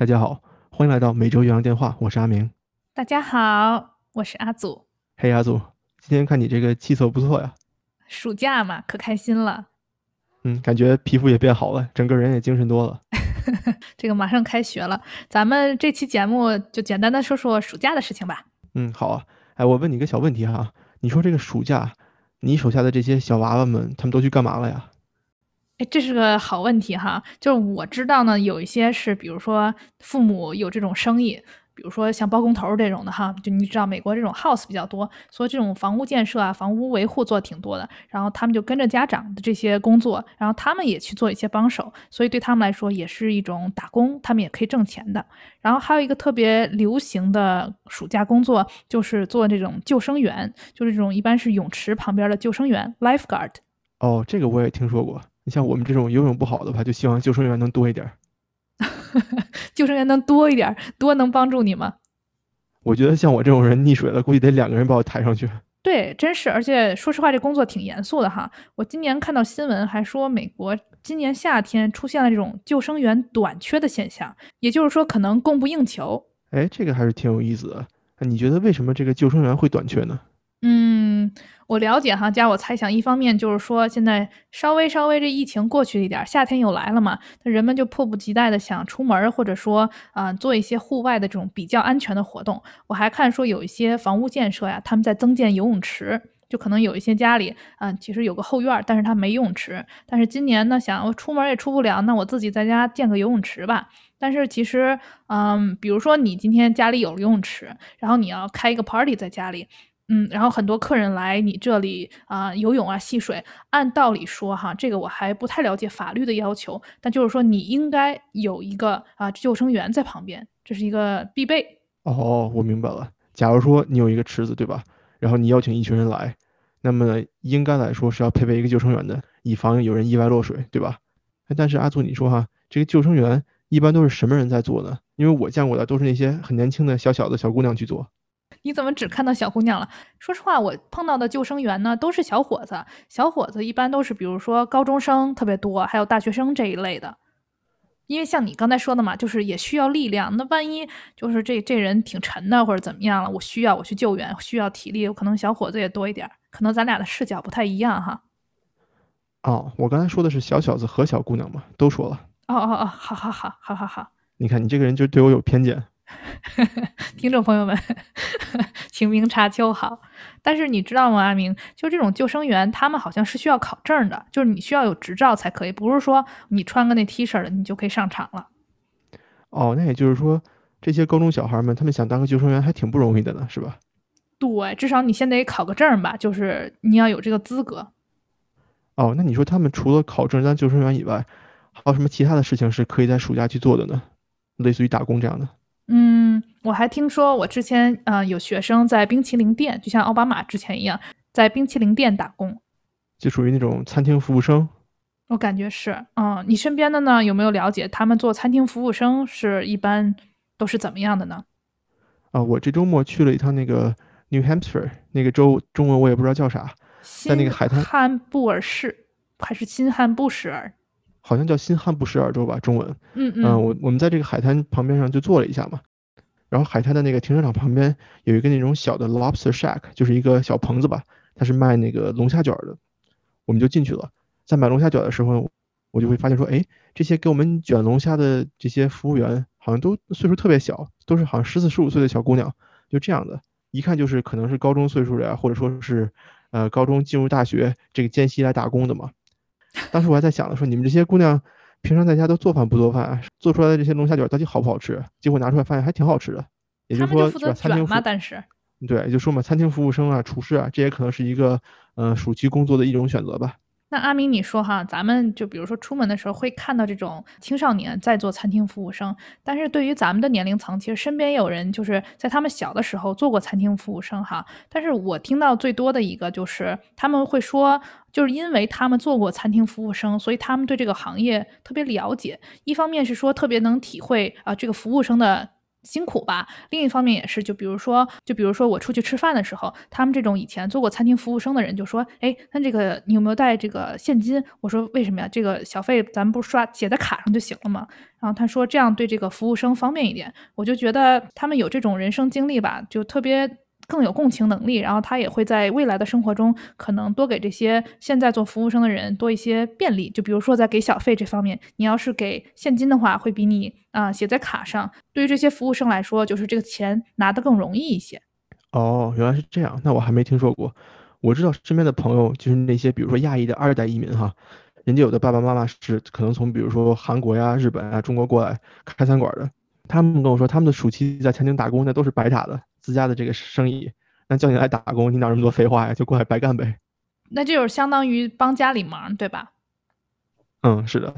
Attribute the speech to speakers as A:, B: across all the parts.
A: 大家好，欢迎来到每周岳阳电话，我是阿明。
B: 大家好，我是阿祖。
A: 嘿，阿祖，今天看你这个气色不错呀。
B: 暑假嘛，可开心了。
A: 嗯，感觉皮肤也变好了，整个人也精神多了。
B: 这个马上开学了，咱们这期节目就简单的说说暑假的事情吧。
A: 嗯，好啊。哎，我问你个小问题哈，你说这个暑假，你手下的这些小娃娃们，他们都去干嘛了呀？
B: 哎，这是个好问题哈。就是我知道呢，有一些是，比如说父母有这种生意。比如说像包工头这种的哈，就你知道美国这种 house 比较多，所以这种房屋建设啊、房屋维护做挺多的。然后他们就跟着家长的这些工作，然后他们也去做一些帮手，所以对他们来说也是一种打工，他们也可以挣钱的。然后还有一个特别流行的暑假工作，就是做这种救生员，就是这种一般是泳池旁边的救生员 lifeguard。
A: 哦，这个我也听说过。你像我们这种游泳不好的话，就希望救生员能多一点。
B: 救生员能多一点，多能帮助你吗？
A: 我觉得像我这种人溺水了，估计得两个人把我抬上去。
B: 对，真是，而且说实话，这工作挺严肃的哈。我今年看到新闻还说，美国今年夏天出现了这种救生员短缺的现象，也就是说可能供不应求。
A: 哎，这个还是挺有意思的。你觉得为什么这个救生员会短缺呢？
B: 嗯，我了解哈，加我猜想，一方面就是说现在稍微稍微这疫情过去一点，夏天又来了嘛，那人们就迫不及待的想出门，或者说啊做一些户外的这种比较安全的活动。我还看说有一些房屋建设呀，他们在增建游泳池，就可能有一些家里啊其实有个后院，但是他没游泳池，但是今年呢想我出门也出不了，那我自己在家建个游泳池吧。但是其实嗯，比如说你今天家里有游泳池，然后你要开一个 party 在家里。嗯，然后很多客人来你这里啊游泳啊戏水，按道理说哈，这个我还不太了解法律的要求，但就是说你应该有一个啊救生员在旁边，这是一个必备。
A: 哦，我明白了。假如说你有一个池子，对吧？然后你邀请一群人来，那么应该来说是要配备一个救生员的，以防有人意外落水，对吧？但是阿祖，你说哈，这个救生员一般都是什么人在做呢？因为我见过的都是那些很年轻的小小的小姑娘去做。
B: 你怎么只看到小姑娘了？说实话，我碰到的救生员呢，都是小伙子。小伙子一般都是，比如说高中生特别多，还有大学生这一类的。因为像你刚才说的嘛，就是也需要力量。那万一就是这这人挺沉的，或者怎么样了，我需要我去救援，需要体力，可能小伙子也多一点。可能咱俩的视角不太一样哈。
A: 哦，我刚才说的是小小子和小姑娘嘛，都说了。
B: 哦哦哦，好好好好好好。
A: 你看你这个人就对我有偏见。
B: 听众朋友们，请明察秋毫。但是你知道吗，阿明？就这种救生员，他们好像是需要考证的，就是你需要有执照才可以，不是说你穿个那 T 恤的你就可以上场了。
A: 哦，那也就是说，这些高中小孩们，他们想当个救生员还挺不容易的呢，是吧？
B: 对，至少你先得考个证吧，就是你要有这个资格。
A: 哦，那你说他们除了考证当救生员以外，还有什么其他的事情是可以在暑假去做的呢？类似于打工这样的？
B: 嗯，我还听说我之前呃有学生在冰淇淋店，就像奥巴马之前一样，在冰淇淋店打工，
A: 就属于那种餐厅服务生。
B: 我感觉是，嗯，你身边的呢有没有了解他们做餐厅服务生是一般都是怎么样的呢？
A: 啊，我这周末去了一趟那个 New Hampshire 那个州，中文我也不知道叫啥，在那个海滩
B: 汉布尔市还是新汉布什尔？
A: 好像叫新罕布什尔州吧，中文。
B: 嗯嗯。
A: 我我们在这个海滩旁边上就坐了一下嘛，然后海滩的那个停车场旁边有一个那种小的 lobster shack，就是一个小棚子吧，它是卖那个龙虾卷的，我们就进去了。在买龙虾卷的时候，我就会发现说，哎，这些给我们卷龙虾的这些服务员好像都岁数特别小，都是好像十四十五岁的小姑娘，就这样的，一看就是可能是高中岁数的呀，或者说是呃高中进入大学这个间隙来打工的嘛。当时我还在想呢，说你们这些姑娘平常在家都做饭不做饭？做出来的这些龙虾卷到底好不好吃？结果拿出来发现还挺好吃的。也就是说，餐厅
B: 嘛，但是
A: 对，也就说嘛，餐厅服务生啊，厨师啊，这也可能是一个呃暑期工作的一种选择吧。
B: 那阿明，你说哈，咱们就比如说出门的时候会看到这种青少年在做餐厅服务生，但是对于咱们的年龄层，其实身边有人就是在他们小的时候做过餐厅服务生哈。但是我听到最多的一个就是他们会说，就是因为他们做过餐厅服务生，所以他们对这个行业特别了解。一方面是说特别能体会啊这个服务生的辛苦吧。另一方面也是，就比如说，就比如说我出去吃饭的时候，他们这种以前做过餐厅服务生的人就说：“哎，那这个你有没有带这个现金？”我说：“为什么呀？这个小费咱们不刷写在卡上就行了吗？”然后他说：“这样对这个服务生方便一点。”我就觉得他们有这种人生经历吧，就特别。更有共情能力，然后他也会在未来的生活中可能多给这些现在做服务生的人多一些便利。就比如说在给小费这方面，你要是给现金的话，会比你啊写在卡上，对于这些服务生来说，就是这个钱拿得更容易一些。
A: 哦，原来是这样，那我还没听说过。我知道身边的朋友就是那些比如说亚裔的二代移民哈，人家有的爸爸妈妈是可能从比如说韩国呀、日本啊、中国过来开餐馆的，他们跟我说他们的暑期在餐厅打工那都是白打的。自家的这个生意，那叫你来打工，你哪那么多废话呀？就过来白干呗。
B: 那这就是相当于帮家里忙，对吧？
A: 嗯，是的。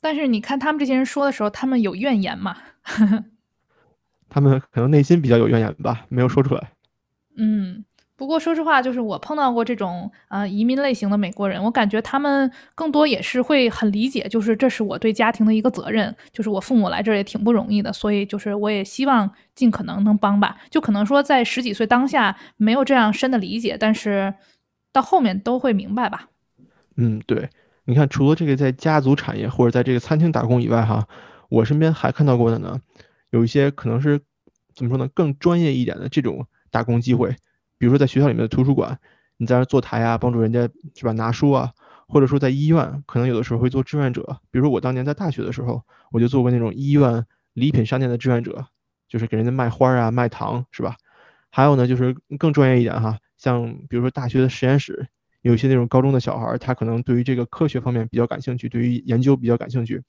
B: 但是你看他们这些人说的时候，他们有怨言吗？
A: 他们可能内心比较有怨言吧，没有说出来。
B: 嗯。不过说实话，就是我碰到过这种呃移民类型的美国人，我感觉他们更多也是会很理解，就是这是我对家庭的一个责任，就是我父母来这儿也挺不容易的，所以就是我也希望尽可能能帮吧。就可能说在十几岁当下没有这样深的理解，但是到后面都会明白吧。
A: 嗯，对，你看，除了这个在家族产业或者在这个餐厅打工以外，哈，我身边还看到过的呢，有一些可能是怎么说呢，更专业一点的这种打工机会。比如说在学校里面的图书馆，你在那坐台啊，帮助人家是吧拿书啊，或者说在医院，可能有的时候会做志愿者。比如说我当年在大学的时候，我就做过那种医院礼品商店的志愿者，就是给人家卖花啊、卖糖，是吧？还有呢，就是更专业一点哈，像比如说大学的实验室，有一些那种高中的小孩，他可能对于这个科学方面比较感兴趣，对于研究比较感兴趣，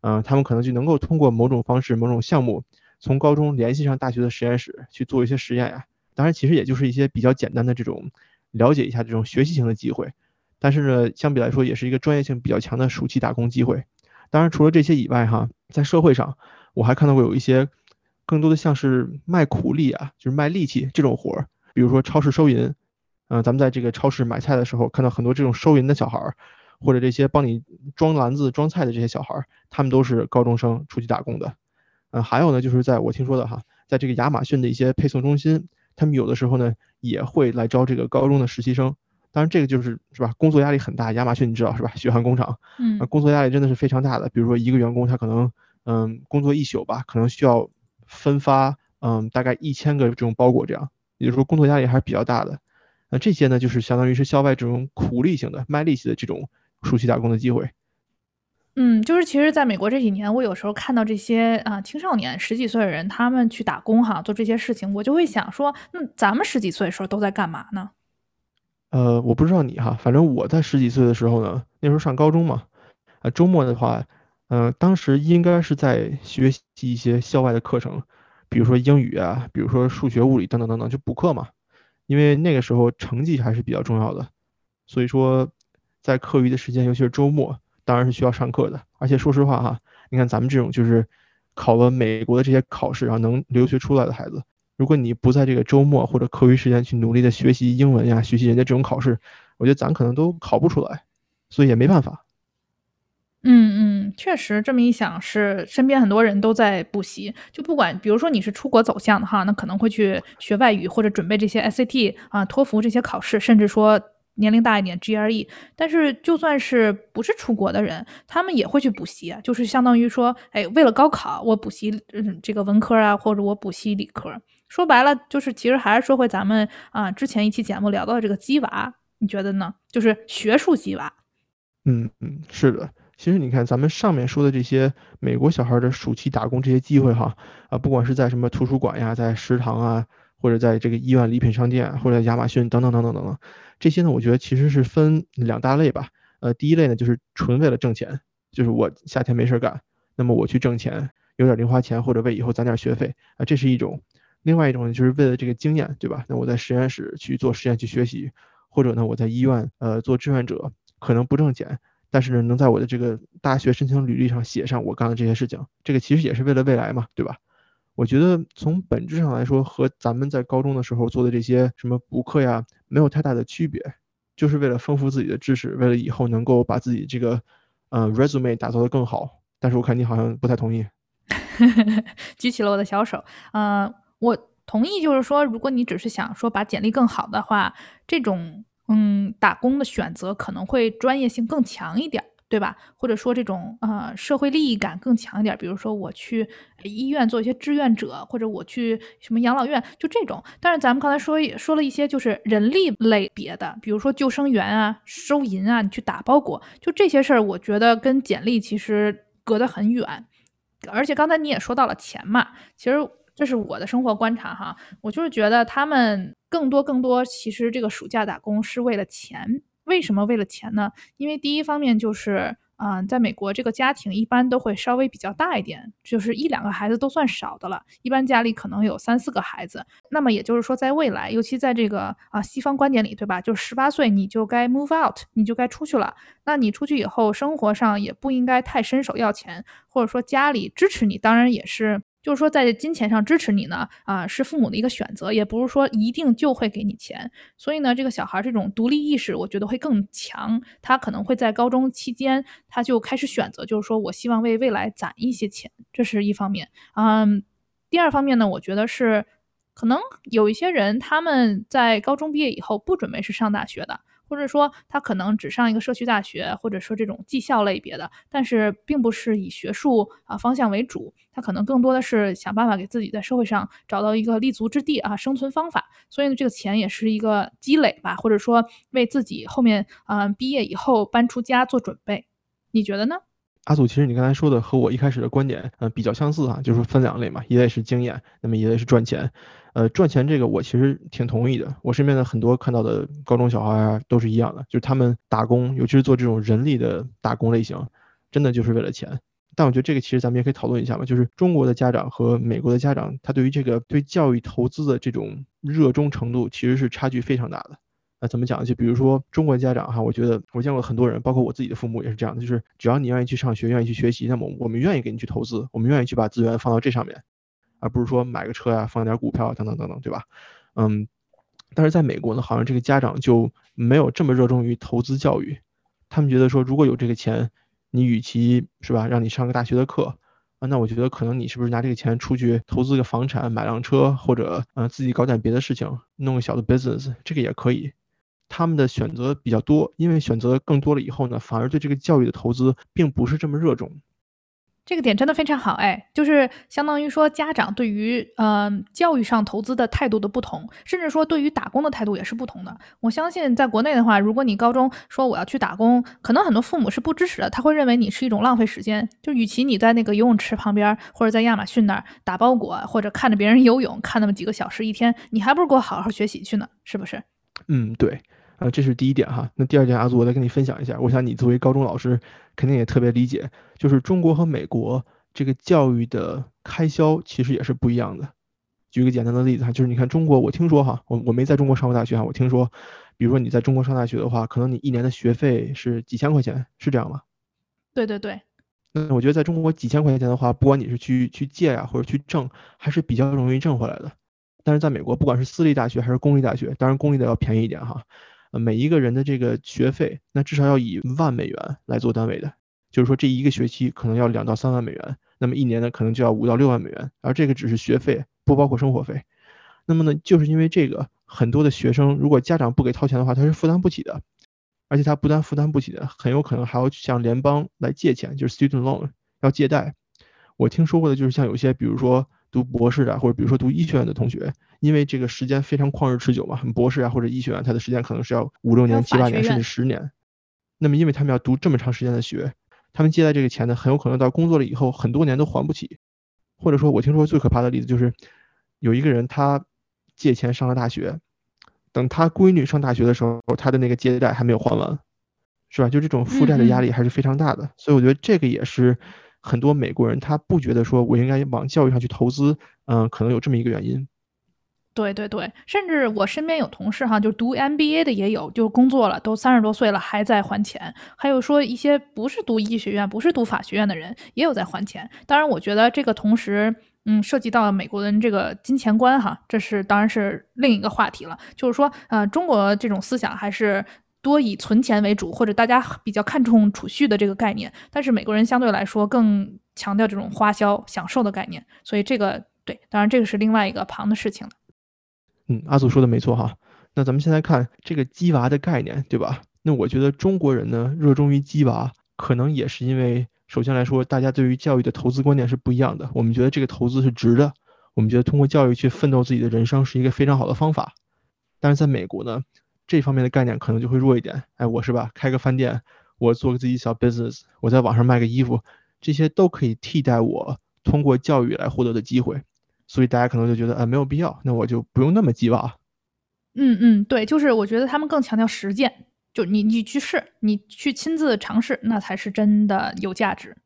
A: 嗯，他们可能就能够通过某种方式、某种项目，从高中联系上大学的实验室去做一些实验呀。当然，其实也就是一些比较简单的这种了解一下这种学习型的机会，但是呢，相比来说也是一个专业性比较强的暑期打工机会。当然，除了这些以外，哈，在社会上我还看到过有一些更多的像是卖苦力啊，就是卖力气这种活儿，比如说超市收银，嗯，咱们在这个超市买菜的时候看到很多这种收银的小孩儿，或者这些帮你装篮子、装菜的这些小孩儿，他们都是高中生出去打工的。嗯，还有呢，就是在我听说的哈，在这个亚马逊的一些配送中心。他们有的时候呢也会来招这个高中的实习生，当然这个就是是吧，工作压力很大。亚马逊你知道是吧？血汗工厂，
B: 嗯，
A: 工作压力真的是非常大的。比如说一个员工他可能嗯工作一宿吧，可能需要分发嗯大概一千个这种包裹这样，也就是说工作压力还是比较大的。那这些呢就是相当于是校外这种苦力型的卖力气的这种暑期打工的机会。
B: 嗯，就是其实，在美国这几年，我有时候看到这些啊青少年十几岁的人，他们去打工哈，做这些事情，我就会想说，那咱们十几岁的时候都在干嘛呢？
A: 呃，我不知道你哈，反正我在十几岁的时候呢，那时候上高中嘛，啊，周末的话，嗯，当时应该是在学习一些校外的课程，比如说英语啊，比如说数学、物理等等等等，就补课嘛，因为那个时候成绩还是比较重要的，所以说在课余的时间，尤其是周末。当然是需要上课的，而且说实话哈，你看咱们这种就是考了美国的这些考试，然后能留学出来的孩子，如果你不在这个周末或者课余时间去努力的学习英文呀，学习人家这种考试，我觉得咱可能都考不出来，所以也没办法。
B: 嗯嗯，确实这么一想，是身边很多人都在补习，就不管比如说你是出国走向的哈，那可能会去学外语或者准备这些 SAT 啊、托福这些考试，甚至说。年龄大一点，GRE，但是就算是不是出国的人，他们也会去补习，就是相当于说，哎，为了高考，我补习嗯这个文科啊，或者我补习理科。说白了，就是其实还是说回咱们啊之前一期节目聊到的这个鸡娃，你觉得呢？就是学术鸡娃。
A: 嗯嗯，是的。其实你看咱们上面说的这些美国小孩的暑期打工这些机会哈，啊，不管是在什么图书馆呀，在食堂啊。或者在这个医院礼品商店，或者亚马逊等等等等等等，这些呢，我觉得其实是分两大类吧。呃，第一类呢，就是纯为了挣钱，就是我夏天没事干，那么我去挣钱，有点零花钱，或者为以后攒点学费啊，这是一种。另外一种呢，就是为了这个经验，对吧？那我在实验室去做实验去学习，或者呢，我在医院呃做志愿者，可能不挣钱，但是呢，能在我的这个大学申请履历上写上我干的这些事情，这个其实也是为了未来嘛，对吧？我觉得从本质上来说，和咱们在高中的时候做的这些什么补课呀，没有太大的区别，就是为了丰富自己的知识，为了以后能够把自己这个，呃，resume 打造的更好。但是我看你好像不太同意。
B: 举起了我的小手。嗯，我同意，就是说，如果你只是想说把简历更好的话，这种嗯打工的选择可能会专业性更强一点。对吧？或者说这种呃社会利益感更强一点，比如说我去医院做一些志愿者，或者我去什么养老院，就这种。但是咱们刚才说说了一些就是人力类别的，比如说救生员啊、收银啊，你去打包裹，就这些事儿，我觉得跟简历其实隔得很远。而且刚才你也说到了钱嘛，其实这是我的生活观察哈，我就是觉得他们更多更多，其实这个暑假打工是为了钱。为什么为了钱呢？因为第一方面就是，嗯，在美国这个家庭一般都会稍微比较大一点，就是一两个孩子都算少的了，一般家里可能有三四个孩子。那么也就是说，在未来，尤其在这个啊西方观点里，对吧？就十八岁你就该 move out，你就该出去了。那你出去以后，生活上也不应该太伸手要钱，或者说家里支持你，当然也是。就是说，在金钱上支持你呢，啊，是父母的一个选择，也不是说一定就会给你钱。所以呢，这个小孩这种独立意识，我觉得会更强。他可能会在高中期间，他就开始选择，就是说我希望为未来攒一些钱，这是一方面。嗯，第二方面呢，我觉得是可能有一些人他们在高中毕业以后不准备是上大学的。或者说他可能只上一个社区大学，或者说这种技校类别的，但是并不是以学术啊方向为主，他可能更多的是想办法给自己在社会上找到一个立足之地啊，生存方法。所以呢，这个钱也是一个积累吧，或者说为自己后面啊毕业以后搬出家做准备。你觉得呢？
A: 阿祖，其实你刚才说的和我一开始的观点，嗯，比较相似哈，就是分两类嘛，一类是经验，那么一类是赚钱。呃，赚钱这个我其实挺同意的。我身边的很多看到的高中小孩啊，都是一样的，就是他们打工，尤其是做这种人力的打工类型，真的就是为了钱。但我觉得这个其实咱们也可以讨论一下嘛，就是中国的家长和美国的家长，他对于这个对教育投资的这种热衷程度，其实是差距非常大的。那怎么讲？就比如说中国家长哈，我觉得我见过很多人，包括我自己的父母也是这样的，就是只要你愿意去上学，愿意去学习，那么我们愿意给你去投资，我们愿意去把资源放到这上面。而不是说买个车呀，放点股票等等等等，对吧？嗯，但是在美国呢，好像这个家长就没有这么热衷于投资教育。他们觉得说，如果有这个钱，你与其是吧，让你上个大学的课啊，那我觉得可能你是不是拿这个钱出去投资个房产，买辆车，或者呃自己搞点别的事情，弄个小的 business，这个也可以。他们的选择比较多，因为选择更多了以后呢，反而对这个教育的投资并不是这么热衷。
B: 这个点真的非常好，哎，就是相当于说家长对于嗯教育上投资的态度的不同，甚至说对于打工的态度也是不同的。我相信在国内的话，如果你高中说我要去打工，可能很多父母是不支持的，他会认为你是一种浪费时间。就与其你在那个游泳池旁边，或者在亚马逊那儿打包裹，或者看着别人游泳看那么几个小时一天，你还不如给我好好学习去呢，是不是？
A: 嗯，对。啊，这是第一点哈。那第二点，阿祖，我再跟你分享一下。我想你作为高中老师，肯定也特别理解，就是中国和美国这个教育的开销其实也是不一样的。举个简单的例子哈，就是你看中国，我听说哈，我我没在中国上过大学哈，我听说，比如说你在中国上大学的话，可能你一年的学费是几千块钱，是这样吗？
B: 对对对。
A: 那我觉得在中国几千块钱的话，不管你是去去借呀，或者去挣，还是比较容易挣回来的。但是在美国，不管是私立大学还是公立大学，当然公立的要便宜一点哈。呃，每一个人的这个学费，那至少要以万美元来做单位的，就是说这一个学期可能要两到三万美元，那么一年呢可能就要五到六万美元，而这个只是学费，不包括生活费。那么呢，就是因为这个，很多的学生如果家长不给掏钱的话，他是负担不起的，而且他不但负担不起的，很有可能还要向联邦来借钱，就是 student loan 要借贷。我听说过的就是像有些，比如说。读博士的，或者比如说读医学院的同学，因为这个时间非常旷日持久嘛，很博士啊或者医学院，他的时间可能是要五六年、七八年甚至十年。那么因为他们要读这么长时间的学，他们借来这个钱呢，很有可能到工作了以后很多年都还不起。或者说我听说最可怕的例子就是，有一个人他借钱上了大学，等他闺女上大学的时候，他的那个借贷还没有还完，是吧？就这种负债的压力还是非常大的。所以我觉得这个也是。很多美国人他不觉得说我应该往教育上去投资，嗯，可能有这么一个原因。
B: 对对对，甚至我身边有同事哈，就读 MBA 的也有，就工作了都三十多岁了还在还钱。还有说一些不是读医学院、不是读法学院的人也有在还钱。当然，我觉得这个同时，嗯，涉及到美国人这个金钱观哈，这是当然是另一个话题了。就是说，呃，中国这种思想还是。多以存钱为主，或者大家比较看重储蓄的这个概念，但是美国人相对来说更强调这种花销、享受的概念，所以这个对，当然这个是另外一个旁的事情了。
A: 嗯，阿祖说的没错哈。那咱们现在看这个鸡娃的概念，对吧？那我觉得中国人呢热衷于鸡娃，可能也是因为，首先来说，大家对于教育的投资观念是不一样的。我们觉得这个投资是值的，我们觉得通过教育去奋斗自己的人生是一个非常好的方法。但是在美国呢，这方面的概念可能就会弱一点。哎，我是吧，开个饭店，我做个自己小 business，我在网上卖个衣服，这些都可以替代我通过教育来获得的机会。所以大家可能就觉得，啊，没有必要，那我就不用那么鸡娃。
B: 嗯嗯，对，就是我觉得他们更强调实践，就你你去试，你去亲自尝试，那才是真的有价值。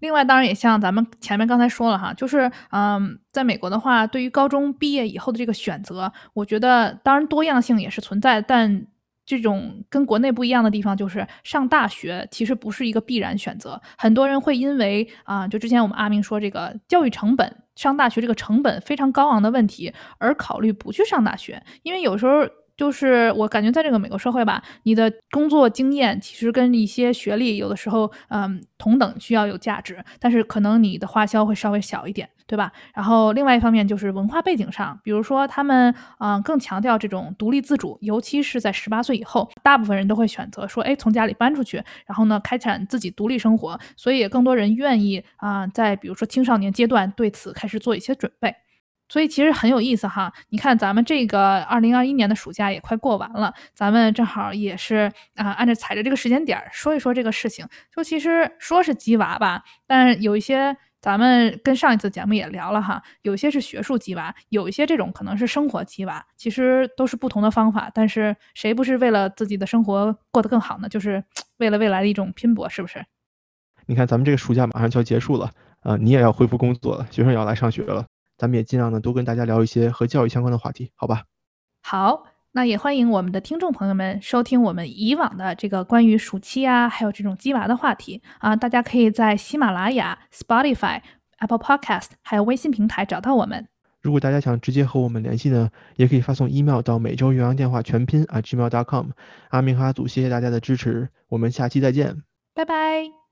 B: 另外，当然也像咱们前面刚才说了哈，就是嗯，在美国的话，对于高中毕业以后的这个选择，我觉得当然多样性也是存在，但。这种跟国内不一样的地方就是上大学其实不是一个必然选择，很多人会因为啊，就之前我们阿明说这个教育成本，上大学这个成本非常高昂的问题而考虑不去上大学，因为有时候。就是我感觉在这个美国社会吧，你的工作经验其实跟一些学历有的时候，嗯，同等需要有价值，但是可能你的花销会稍微小一点，对吧？然后另外一方面就是文化背景上，比如说他们，嗯，更强调这种独立自主，尤其是在十八岁以后，大部分人都会选择说，哎，从家里搬出去，然后呢，开展自己独立生活，所以更多人愿意啊，在比如说青少年阶段对此开始做一些准备。所以其实很有意思哈，你看咱们这个二零二一年的暑假也快过完了，咱们正好也是啊，按照踩着这个时间点儿说一说这个事情。就其实说是鸡娃吧，但有一些咱们跟上一次节目也聊了哈，有些是学术鸡娃，有一些这种可能是生活鸡娃，其实都是不同的方法。但是谁不是为了自己的生活过得更好呢？就是 为了未来的一种拼搏，是不是？
A: 你看咱们这个暑假马上就要结束了啊，你也要恢复工作了，学生也要来上学了。咱们也尽量呢多跟大家聊一些和教育相关的话题，好吧？
B: 好，那也欢迎我们的听众朋友们收听我们以往的这个关于暑期啊，还有这种鸡娃的话题啊，大家可以在喜马拉雅、Spotify、Apple Podcast 还有微信平台找到我们。
A: 如果大家想直接和我们联系呢，也可以发送 email 到每周岳阳电话全拼啊 gmail.com。阿明和阿祖，谢谢大家的支持，我们下期再见，
B: 拜拜。